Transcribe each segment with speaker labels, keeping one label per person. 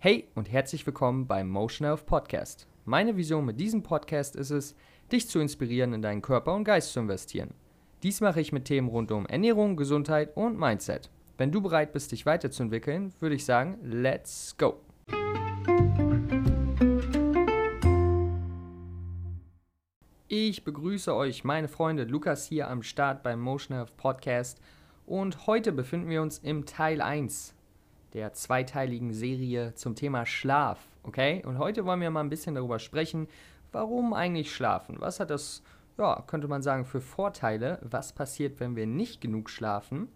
Speaker 1: Hey und herzlich willkommen beim Motion Health Podcast. Meine Vision mit diesem Podcast ist es, dich zu inspirieren, in deinen Körper und Geist zu investieren. Dies mache ich mit Themen rund um Ernährung, Gesundheit und Mindset. Wenn du bereit bist, dich weiterzuentwickeln, würde ich sagen, let's go! Ich begrüße euch, meine Freunde, Lukas hier am Start beim Motion Health Podcast und heute befinden wir uns im Teil 1 der zweiteiligen Serie zum Thema Schlaf. Okay? Und heute wollen wir mal ein bisschen darüber sprechen, warum eigentlich schlafen? Was hat das, ja, könnte man sagen, für Vorteile? Was passiert, wenn wir nicht genug schlafen?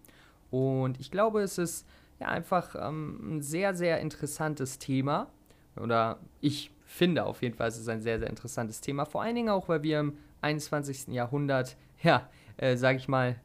Speaker 1: Und ich glaube, es ist ja einfach ähm, ein sehr, sehr interessantes Thema. Oder ich finde auf jeden Fall, es ist ein sehr, sehr interessantes Thema. Vor allen Dingen auch, weil wir im 21. Jahrhundert, ja, äh, sage ich mal,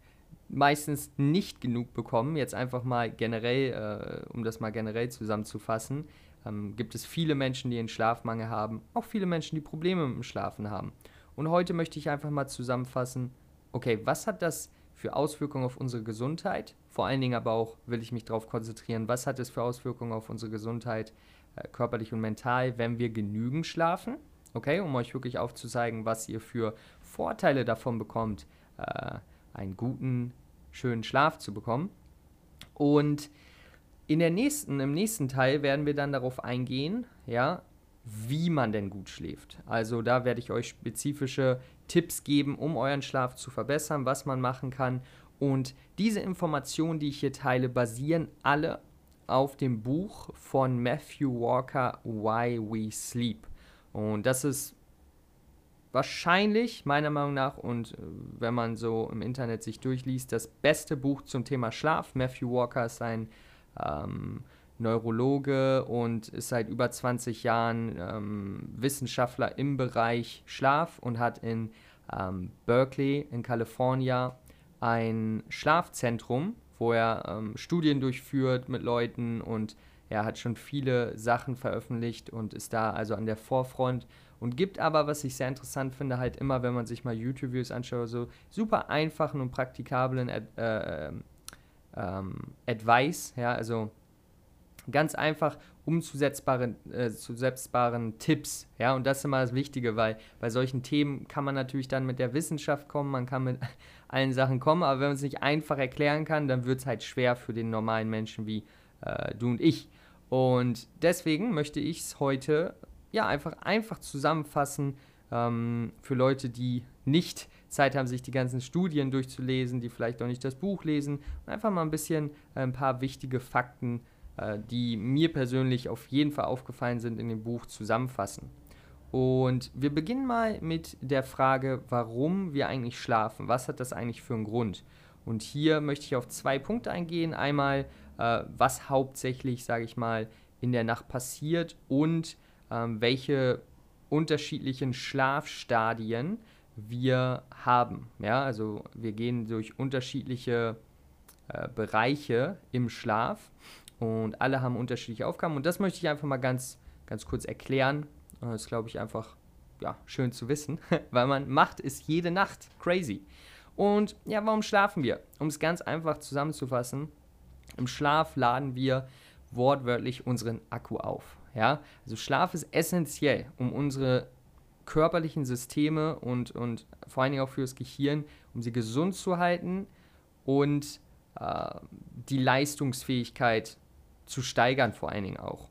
Speaker 1: meistens nicht genug bekommen. Jetzt einfach mal generell, äh, um das mal generell zusammenzufassen, ähm, gibt es viele Menschen, die einen Schlafmangel haben, auch viele Menschen, die Probleme mit dem Schlafen haben. Und heute möchte ich einfach mal zusammenfassen, okay, was hat das für Auswirkungen auf unsere Gesundheit? Vor allen Dingen aber auch will ich mich darauf konzentrieren, was hat es für Auswirkungen auf unsere Gesundheit, äh, körperlich und mental, wenn wir genügend schlafen? Okay, um euch wirklich aufzuzeigen, was ihr für Vorteile davon bekommt, äh, einen guten, schönen Schlaf zu bekommen. Und in der nächsten, im nächsten Teil werden wir dann darauf eingehen, ja, wie man denn gut schläft. Also da werde ich euch spezifische Tipps geben, um euren Schlaf zu verbessern, was man machen kann. Und diese Informationen, die ich hier teile, basieren alle auf dem Buch von Matthew Walker Why We Sleep. Und das ist wahrscheinlich, meiner Meinung nach, und äh, wenn man so im Internet sich durchliest, das beste Buch zum Thema Schlaf. Matthew Walker ist ein ähm, Neurologe und ist seit über 20 Jahren ähm, Wissenschaftler im Bereich Schlaf und hat in ähm, Berkeley in Kalifornien ein Schlafzentrum, wo er ähm, Studien durchführt mit Leuten und er hat schon viele Sachen veröffentlicht und ist da also an der Vorfront und gibt aber, was ich sehr interessant finde, halt immer, wenn man sich mal YouTube-Videos anschaut, so super einfachen und praktikablen Ad, äh, ähm, Advice, ja, also ganz einfach umzusetzbaren, äh, zusetzbaren Tipps, ja, und das ist immer das Wichtige, weil bei solchen Themen kann man natürlich dann mit der Wissenschaft kommen, man kann mit allen Sachen kommen, aber wenn man es nicht einfach erklären kann, dann wird es halt schwer für den normalen Menschen wie äh, du und ich. Und deswegen möchte ich es heute ja einfach, einfach zusammenfassen ähm, für Leute, die nicht Zeit haben, sich die ganzen Studien durchzulesen, die vielleicht auch nicht das Buch lesen. Und einfach mal ein bisschen äh, ein paar wichtige Fakten, äh, die mir persönlich auf jeden Fall aufgefallen sind in dem Buch, zusammenfassen. Und wir beginnen mal mit der Frage, warum wir eigentlich schlafen. Was hat das eigentlich für einen Grund? Und hier möchte ich auf zwei Punkte eingehen. Einmal, äh, was hauptsächlich, sage ich mal, in der Nacht passiert und ähm, welche unterschiedlichen Schlafstadien wir haben. Ja, also wir gehen durch unterschiedliche äh, Bereiche im Schlaf und alle haben unterschiedliche Aufgaben und das möchte ich einfach mal ganz, ganz kurz erklären. Das ist, glaube ich, einfach ja, schön zu wissen, weil man macht es jede Nacht crazy. Und ja, warum schlafen wir? Um es ganz einfach zusammenzufassen, im Schlaf laden wir wortwörtlich unseren Akku auf. Ja? Also Schlaf ist essentiell, um unsere körperlichen Systeme und, und vor allen Dingen auch für das Gehirn, um sie gesund zu halten und äh, die Leistungsfähigkeit zu steigern, vor allen Dingen auch.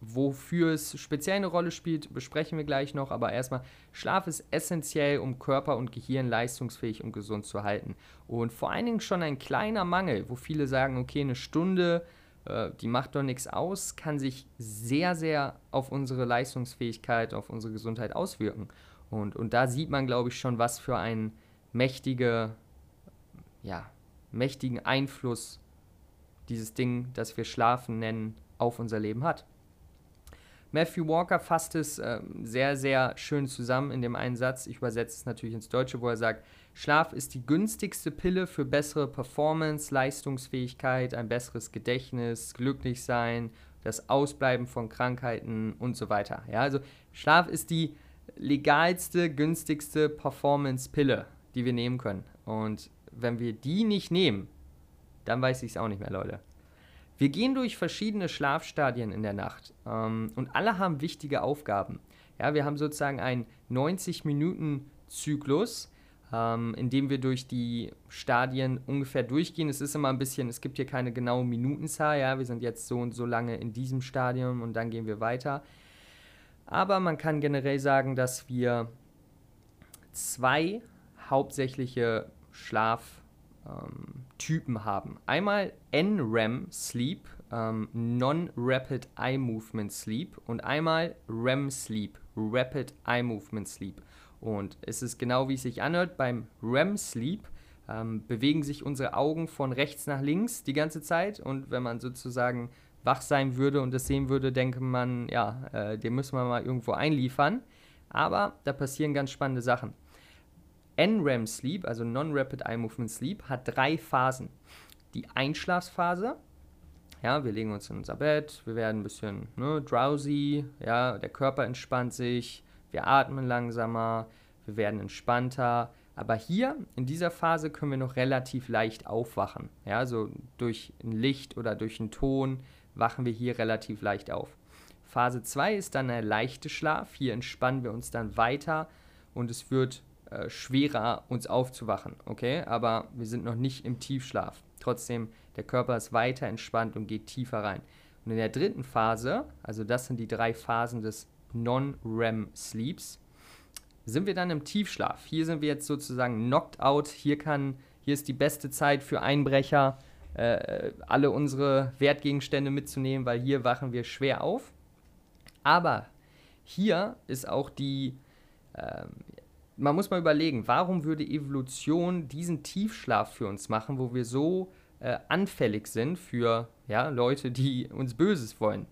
Speaker 1: Wofür es speziell eine Rolle spielt, besprechen wir gleich noch, aber erstmal, Schlaf ist essentiell, um Körper und Gehirn leistungsfähig und gesund zu halten. Und vor allen Dingen schon ein kleiner Mangel, wo viele sagen, okay, eine Stunde, äh, die macht doch nichts aus, kann sich sehr, sehr auf unsere Leistungsfähigkeit, auf unsere Gesundheit auswirken. Und, und da sieht man, glaube ich, schon, was für einen mächtige, ja, mächtigen Einfluss dieses Ding, das wir Schlafen nennen, auf unser Leben hat. Matthew Walker fasst es äh, sehr, sehr schön zusammen in dem einen Satz. Ich übersetze es natürlich ins Deutsche, wo er sagt, Schlaf ist die günstigste Pille für bessere Performance, Leistungsfähigkeit, ein besseres Gedächtnis, Glücklichsein, das Ausbleiben von Krankheiten und so weiter. Ja, also Schlaf ist die legalste, günstigste Performance-Pille, die wir nehmen können. Und wenn wir die nicht nehmen, dann weiß ich es auch nicht mehr, Leute. Wir gehen durch verschiedene Schlafstadien in der Nacht ähm, und alle haben wichtige Aufgaben. Ja, wir haben sozusagen einen 90-Minuten-Zyklus, ähm, in dem wir durch die Stadien ungefähr durchgehen. Es ist immer ein bisschen, es gibt hier keine genaue Minutenzahl, ja, wir sind jetzt so und so lange in diesem Stadium und dann gehen wir weiter. Aber man kann generell sagen, dass wir zwei hauptsächliche Schlaftypen ähm, haben. Einmal NREM Sleep, ähm, Non-Rapid Eye Movement Sleep und einmal REM Sleep, Rapid Eye Movement Sleep. Und es ist genau wie es sich anhört, beim REM Sleep ähm, bewegen sich unsere Augen von rechts nach links die ganze Zeit und wenn man sozusagen wach sein würde und das sehen würde, denke man, ja, äh, den müssen wir mal irgendwo einliefern. Aber da passieren ganz spannende Sachen. NREM Sleep, also Non-Rapid Eye Movement Sleep, hat drei Phasen. Die Einschlafphase, ja, wir legen uns in unser Bett, wir werden ein bisschen ne, drowsy, ja, der Körper entspannt sich, wir atmen langsamer, wir werden entspannter. Aber hier in dieser Phase können wir noch relativ leicht aufwachen. Ja, so durch ein Licht oder durch einen Ton wachen wir hier relativ leicht auf. Phase 2 ist dann der leichte Schlaf. Hier entspannen wir uns dann weiter und es wird äh, schwerer, uns aufzuwachen. Okay, aber wir sind noch nicht im Tiefschlaf. Trotzdem, der Körper ist weiter entspannt und geht tiefer rein. Und in der dritten Phase, also das sind die drei Phasen des Non-REM-Sleeps, sind wir dann im Tiefschlaf. Hier sind wir jetzt sozusagen knocked out. Hier, kann, hier ist die beste Zeit für Einbrecher, äh, alle unsere Wertgegenstände mitzunehmen, weil hier wachen wir schwer auf. Aber hier ist auch die, äh, man muss mal überlegen, warum würde Evolution diesen Tiefschlaf für uns machen, wo wir so äh, anfällig sind für ja, Leute, die uns Böses wollen.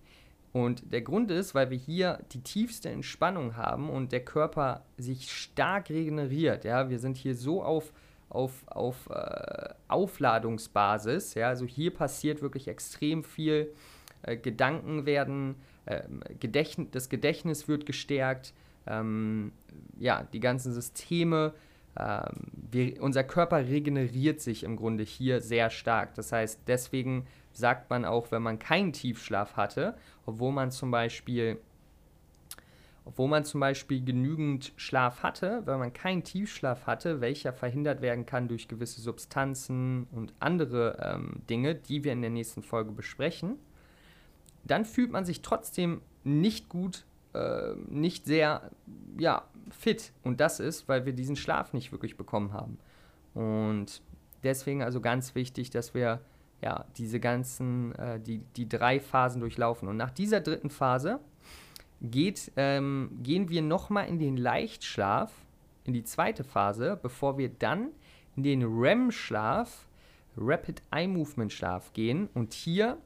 Speaker 1: Und der Grund ist, weil wir hier die tiefste Entspannung haben und der Körper sich stark regeneriert. Ja, wir sind hier so auf auf, auf äh, Aufladungsbasis. Ja, also hier passiert wirklich extrem viel. Äh, Gedanken werden, äh, Gedächtnis, das Gedächtnis wird gestärkt, ähm, ja, die ganzen Systeme, ähm, wir, unser Körper regeneriert sich im Grunde hier sehr stark. Das heißt, deswegen sagt man auch, wenn man keinen Tiefschlaf hatte, obwohl man zum Beispiel obwohl man zum Beispiel genügend Schlaf hatte, weil man keinen Tiefschlaf hatte, welcher verhindert werden kann durch gewisse Substanzen und andere ähm, Dinge, die wir in der nächsten Folge besprechen, dann fühlt man sich trotzdem nicht gut, äh, nicht sehr ja, fit. Und das ist, weil wir diesen Schlaf nicht wirklich bekommen haben. Und deswegen also ganz wichtig, dass wir ja diese ganzen, äh, die, die drei Phasen durchlaufen. Und nach dieser dritten Phase geht, ähm, gehen wir nochmal in den Leichtschlaf, in die zweite Phase, bevor wir dann in den REM-Schlaf, Rapid Eye Movement Schlaf gehen. Und hier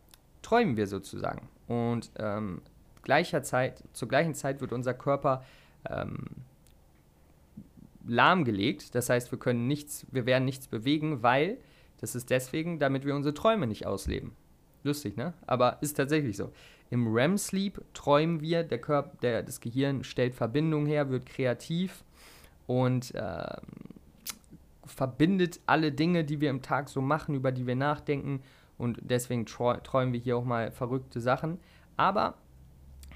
Speaker 1: träumen wir sozusagen. Und ähm, gleicher Zeit, zur gleichen Zeit wird unser Körper ähm, lahmgelegt. Das heißt, wir können nichts, wir werden nichts bewegen, weil das ist deswegen, damit wir unsere Träume nicht ausleben. Lustig, ne? Aber ist tatsächlich so. Im REM-Sleep träumen wir, der Körper, der, das Gehirn stellt Verbindungen her, wird kreativ und äh, verbindet alle Dinge, die wir im Tag so machen, über die wir nachdenken. Und deswegen träumen wir hier auch mal verrückte Sachen. Aber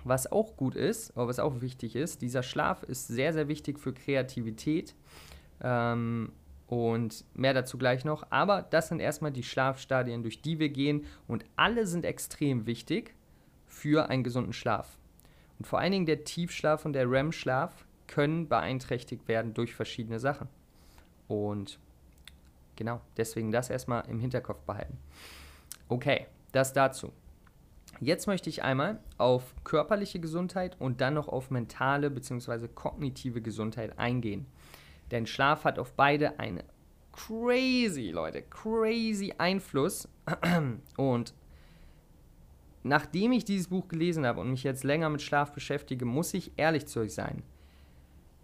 Speaker 1: was auch gut ist, oder was auch wichtig ist, dieser Schlaf ist sehr, sehr wichtig für Kreativität. Ähm, und mehr dazu gleich noch. Aber das sind erstmal die Schlafstadien, durch die wir gehen. Und alle sind extrem wichtig für einen gesunden Schlaf. Und vor allen Dingen der Tiefschlaf und der REM-Schlaf können beeinträchtigt werden durch verschiedene Sachen. Und genau, deswegen das erstmal im Hinterkopf behalten. Okay, das dazu. Jetzt möchte ich einmal auf körperliche Gesundheit und dann noch auf mentale bzw. kognitive Gesundheit eingehen. Denn Schlaf hat auf beide einen crazy, Leute, crazy Einfluss. Und nachdem ich dieses Buch gelesen habe und mich jetzt länger mit Schlaf beschäftige, muss ich ehrlich zu euch sein.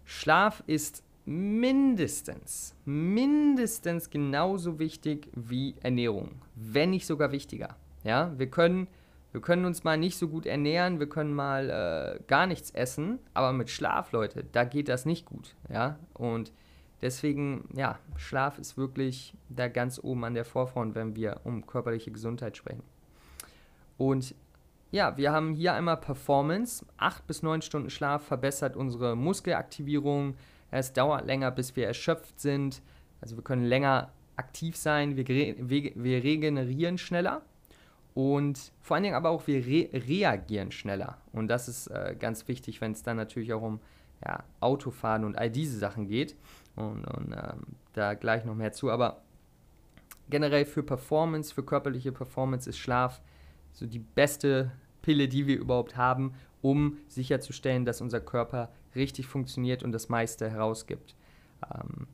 Speaker 1: Schlaf ist mindestens, mindestens genauso wichtig wie Ernährung, wenn nicht sogar wichtiger. Ja, wir können, wir können uns mal nicht so gut ernähren, wir können mal äh, gar nichts essen, aber mit Schlaf, Leute, da geht das nicht gut. Ja, und deswegen, ja, Schlaf ist wirklich da ganz oben an der Vorfront, wenn wir um körperliche Gesundheit sprechen. Und ja, wir haben hier einmal Performance. Acht bis neun Stunden Schlaf verbessert unsere Muskelaktivierung. Es dauert länger, bis wir erschöpft sind. Also wir können länger aktiv sein. Wir, wir, wir regenerieren schneller. Und vor allen Dingen aber auch wir re reagieren schneller. Und das ist äh, ganz wichtig, wenn es dann natürlich auch um ja, Autofahren und all diese Sachen geht. Und, und ähm, da gleich noch mehr zu. Aber generell für Performance, für körperliche Performance ist Schlaf so die beste Pille, die wir überhaupt haben, um sicherzustellen, dass unser Körper richtig funktioniert und das meiste herausgibt. Ähm,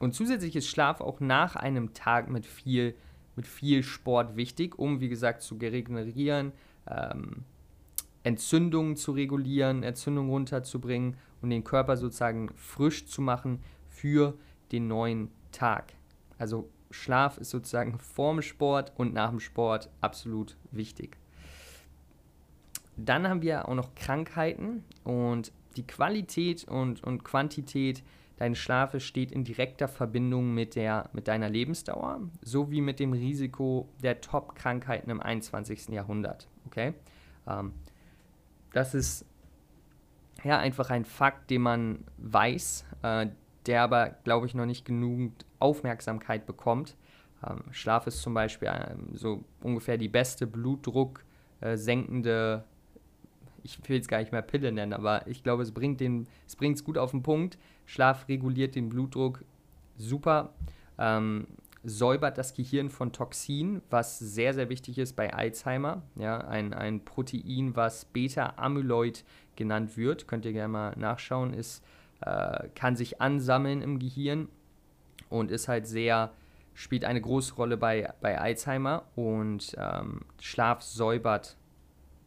Speaker 1: und zusätzlich ist Schlaf auch nach einem Tag mit viel mit viel Sport wichtig, um, wie gesagt, zu regenerieren, ähm, Entzündungen zu regulieren, Entzündungen runterzubringen und den Körper sozusagen frisch zu machen für den neuen Tag. Also Schlaf ist sozusagen vorm Sport und nach dem Sport absolut wichtig. Dann haben wir auch noch Krankheiten und die Qualität und, und Quantität deines Schlafes steht in direkter Verbindung mit, der, mit deiner Lebensdauer sowie mit dem Risiko der Top-Krankheiten im 21. Jahrhundert. Okay? Ähm, das ist ja einfach ein Fakt, den man weiß, äh, der aber, glaube ich, noch nicht genügend Aufmerksamkeit bekommt. Ähm, Schlaf ist zum Beispiel ähm, so ungefähr die beste Blutdruck äh, senkende ich will es gar nicht mehr Pille nennen, aber ich glaube, es bringt den, es bringt es gut auf den Punkt. Schlaf reguliert den Blutdruck super, ähm, säubert das Gehirn von Toxin, was sehr, sehr wichtig ist bei Alzheimer. Ja, ein, ein Protein, was Beta-Amyloid genannt wird, könnt ihr gerne mal nachschauen, ist, äh, kann sich ansammeln im Gehirn und ist halt sehr, spielt eine große Rolle bei, bei Alzheimer und ähm, Schlaf säubert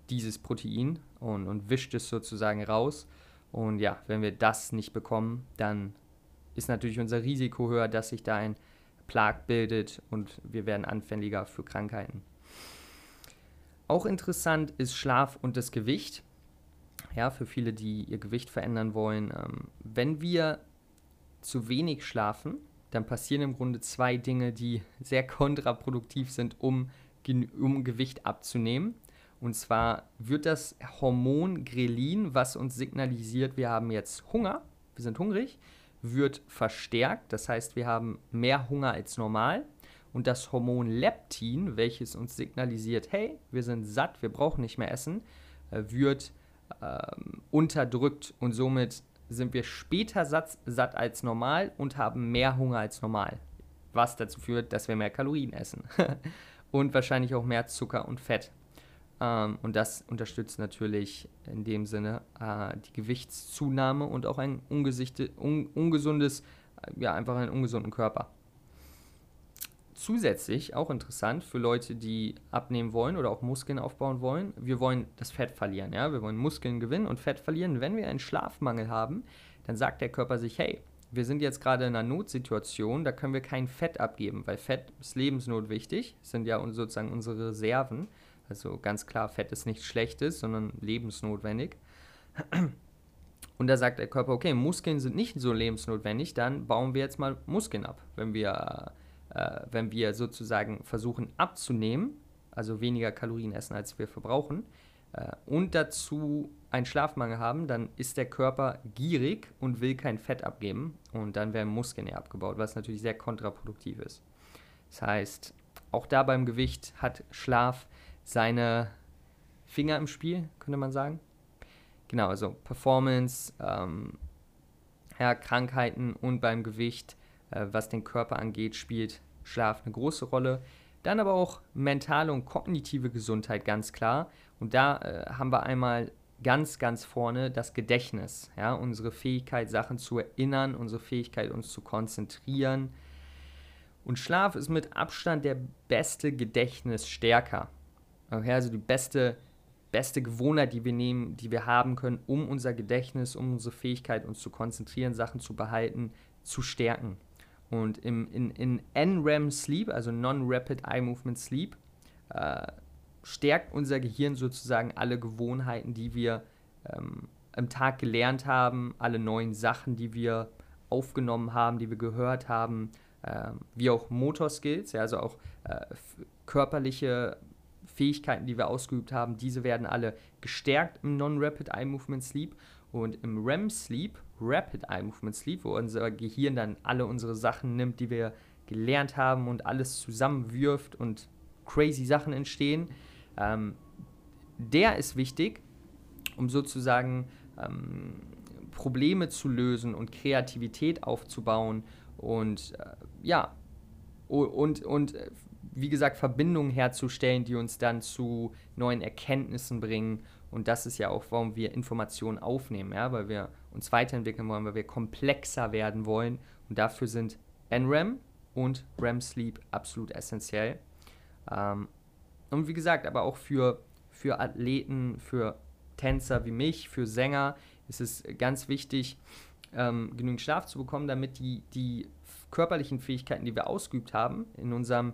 Speaker 1: dieses Protein und, und wischt es sozusagen raus. Und ja, wenn wir das nicht bekommen, dann ist natürlich unser Risiko höher, dass sich da ein Plag bildet und wir werden anfälliger für Krankheiten. Auch interessant ist Schlaf und das Gewicht. Ja, für viele, die ihr Gewicht verändern wollen. Ähm, wenn wir zu wenig schlafen, dann passieren im Grunde zwei Dinge, die sehr kontraproduktiv sind, um, um Gewicht abzunehmen. Und zwar wird das Hormon Grelin, was uns signalisiert, wir haben jetzt Hunger, wir sind hungrig, wird verstärkt. Das heißt, wir haben mehr Hunger als normal. Und das Hormon Leptin, welches uns signalisiert, hey, wir sind satt, wir brauchen nicht mehr essen, äh, wird ähm, unterdrückt und somit sind wir später satt, satt als normal und haben mehr Hunger als normal. Was dazu führt, dass wir mehr Kalorien essen. und wahrscheinlich auch mehr Zucker und Fett. Ähm, und das unterstützt natürlich in dem Sinne äh, die Gewichtszunahme und auch ein un ungesundes, äh, ja, einfach einen ungesunden Körper. Zusätzlich, auch interessant für Leute, die abnehmen wollen oder auch Muskeln aufbauen wollen, wir wollen das Fett verlieren. Ja? Wir wollen Muskeln gewinnen und Fett verlieren. Wenn wir einen Schlafmangel haben, dann sagt der Körper sich, hey, wir sind jetzt gerade in einer Notsituation, da können wir kein Fett abgeben, weil Fett ist lebensnotwichtig, sind ja sozusagen unsere Reserven. Also ganz klar, Fett ist nichts Schlechtes, sondern lebensnotwendig. Und da sagt der Körper, okay, Muskeln sind nicht so lebensnotwendig, dann bauen wir jetzt mal Muskeln ab. Wenn wir, äh, wenn wir sozusagen versuchen abzunehmen, also weniger Kalorien essen, als wir verbrauchen, äh, und dazu einen Schlafmangel haben, dann ist der Körper gierig und will kein Fett abgeben und dann werden Muskeln eher abgebaut, was natürlich sehr kontraproduktiv ist. Das heißt, auch da beim Gewicht hat Schlaf seine Finger im Spiel, könnte man sagen. Genau, also Performance, ähm, ja, Krankheiten und beim Gewicht, äh, was den Körper angeht, spielt Schlaf eine große Rolle. Dann aber auch mentale und kognitive Gesundheit, ganz klar. Und da äh, haben wir einmal ganz, ganz vorne das Gedächtnis. Ja, unsere Fähigkeit, Sachen zu erinnern, unsere Fähigkeit, uns zu konzentrieren. Und Schlaf ist mit Abstand der beste Gedächtnisstärker. Okay, also die beste, beste Gewohnheit, die wir nehmen, die wir haben können, um unser Gedächtnis, um unsere Fähigkeit, uns zu konzentrieren, Sachen zu behalten, zu stärken. Und im, in, in NREM Sleep, also Non-Rapid Eye Movement Sleep, äh, stärkt unser Gehirn sozusagen alle Gewohnheiten, die wir ähm, im Tag gelernt haben, alle neuen Sachen, die wir aufgenommen haben, die wir gehört haben, äh, wie auch Motorskills, ja, also auch äh, körperliche Fähigkeiten, die wir ausgeübt haben, diese werden alle gestärkt im Non-Rapid Eye Movement Sleep. Und im REM Sleep, Rapid Eye Movement Sleep, wo unser Gehirn dann alle unsere Sachen nimmt, die wir gelernt haben und alles zusammenwirft und crazy Sachen entstehen, ähm, der ist wichtig, um sozusagen ähm, Probleme zu lösen und Kreativität aufzubauen und äh, ja, und, und äh, wie gesagt, Verbindungen herzustellen, die uns dann zu neuen Erkenntnissen bringen. Und das ist ja auch, warum wir Informationen aufnehmen, ja, weil wir uns weiterentwickeln wollen, weil wir komplexer werden wollen. Und dafür sind NREM und REM Sleep absolut essentiell. Ähm, und wie gesagt, aber auch für, für Athleten, für Tänzer wie mich, für Sänger ist es ganz wichtig, ähm, genügend Schlaf zu bekommen, damit die, die körperlichen Fähigkeiten, die wir ausgeübt haben, in unserem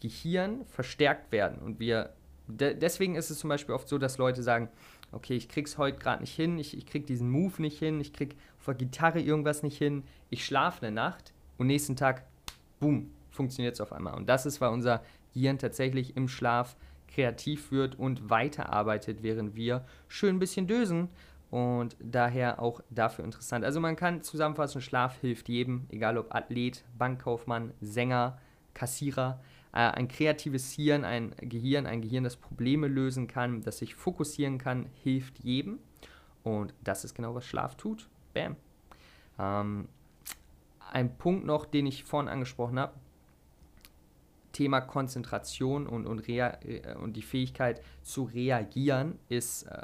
Speaker 1: Gehirn verstärkt werden. Und wir, de deswegen ist es zum Beispiel oft so, dass Leute sagen, okay, ich krieg's heute gerade nicht hin, ich, ich krieg diesen Move nicht hin, ich krieg auf der Gitarre irgendwas nicht hin, ich schlafe eine Nacht und nächsten Tag, boom, funktioniert es auf einmal. Und das ist, weil unser Gehirn tatsächlich im Schlaf kreativ wird und weiterarbeitet, während wir schön ein bisschen dösen und daher auch dafür interessant. Also man kann zusammenfassen, Schlaf hilft jedem, egal ob Athlet, Bankkaufmann, Sänger, Kassierer. Äh, ein kreatives Hirn, ein Gehirn, ein Gehirn, das Probleme lösen kann, das sich fokussieren kann, hilft jedem. Und das ist genau, was Schlaf tut. Bam. Ähm, ein Punkt noch, den ich vorhin angesprochen habe. Thema Konzentration und, und, äh, und die Fähigkeit zu reagieren ist äh,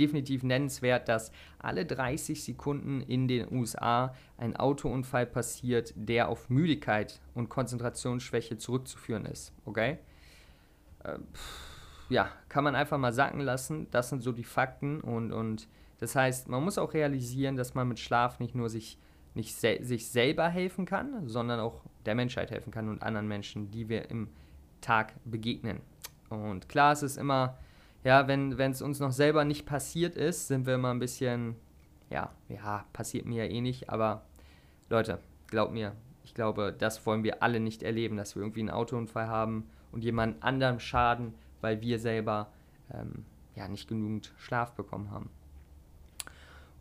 Speaker 1: definitiv nennenswert, dass alle 30 Sekunden in den USA ein Autounfall passiert, der auf Müdigkeit und Konzentrationsschwäche zurückzuführen ist. Okay? Äh, ja, kann man einfach mal sacken lassen. Das sind so die Fakten und, und das heißt, man muss auch realisieren, dass man mit Schlaf nicht nur sich, nicht se sich selber helfen kann, sondern auch der Menschheit helfen kann und anderen Menschen, die wir im Tag begegnen. Und klar, es ist immer ja, wenn es uns noch selber nicht passiert ist, sind wir immer ein bisschen, ja, ja, passiert mir ja eh nicht, aber Leute, glaubt mir, ich glaube, das wollen wir alle nicht erleben, dass wir irgendwie einen Autounfall haben und jemand anderem schaden, weil wir selber ähm, ja nicht genügend Schlaf bekommen haben.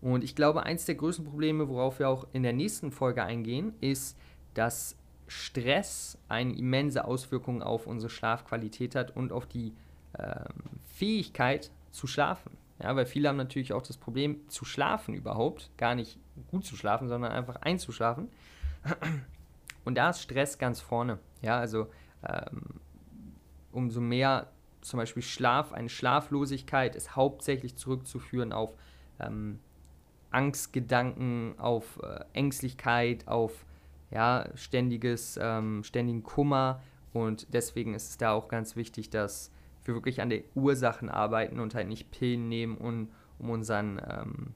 Speaker 1: Und ich glaube, eins der größten Probleme, worauf wir auch in der nächsten Folge eingehen, ist, dass Stress eine immense Auswirkung auf unsere Schlafqualität hat und auf die Fähigkeit zu schlafen. Ja, weil viele haben natürlich auch das Problem zu schlafen überhaupt, gar nicht gut zu schlafen, sondern einfach einzuschlafen. Und da ist Stress ganz vorne. Ja, also ähm, umso mehr zum Beispiel Schlaf, eine Schlaflosigkeit ist hauptsächlich zurückzuführen auf ähm, Angstgedanken, auf äh, Ängstlichkeit, auf ja, ständiges, ähm, ständigen Kummer. Und deswegen ist es da auch ganz wichtig, dass wir wirklich an den Ursachen arbeiten und halt nicht Pillen nehmen, um, um, unseren, ähm,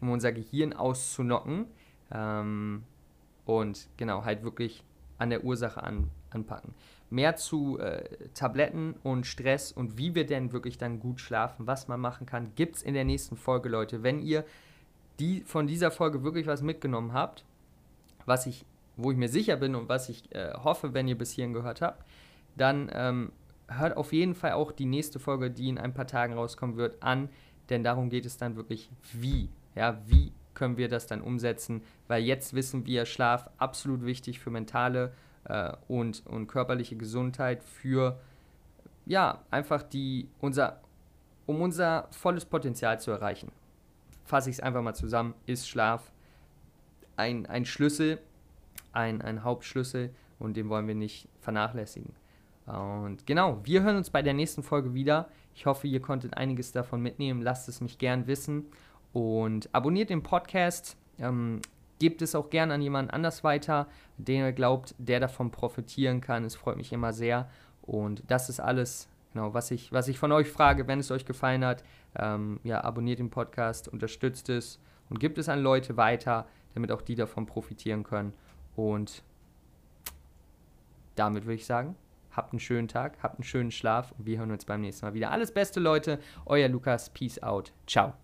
Speaker 1: um unser Gehirn auszunocken. Ähm, und genau, halt wirklich an der Ursache an, anpacken. Mehr zu äh, Tabletten und Stress und wie wir denn wirklich dann gut schlafen, was man machen kann, gibt es in der nächsten Folge, Leute. Wenn ihr die, von dieser Folge wirklich was mitgenommen habt, was ich, wo ich mir sicher bin und was ich äh, hoffe, wenn ihr bis hierhin gehört habt, dann ähm, hört auf jeden Fall auch die nächste Folge, die in ein paar Tagen rauskommen wird, an, denn darum geht es dann wirklich, wie. Ja, wie können wir das dann umsetzen? Weil jetzt wissen wir, Schlaf absolut wichtig für mentale äh, und, und körperliche Gesundheit, für ja, einfach die, unser, um unser volles Potenzial zu erreichen. Fasse ich es einfach mal zusammen, ist Schlaf ein, ein Schlüssel, ein, ein Hauptschlüssel und den wollen wir nicht vernachlässigen. Und genau, wir hören uns bei der nächsten Folge wieder. Ich hoffe, ihr konntet einiges davon mitnehmen. Lasst es mich gern wissen und abonniert den Podcast. Ähm, gebt es auch gern an jemanden anders weiter, den ihr glaubt, der davon profitieren kann. Es freut mich immer sehr. Und das ist alles, genau, was ich, was ich von euch frage, wenn es euch gefallen hat. Ähm, ja, abonniert den Podcast, unterstützt es und gibt es an Leute weiter, damit auch die davon profitieren können. Und damit würde ich sagen, Habt einen schönen Tag, habt einen schönen Schlaf und wir hören uns beim nächsten Mal wieder. Alles Beste, Leute. Euer Lukas. Peace out. Ciao.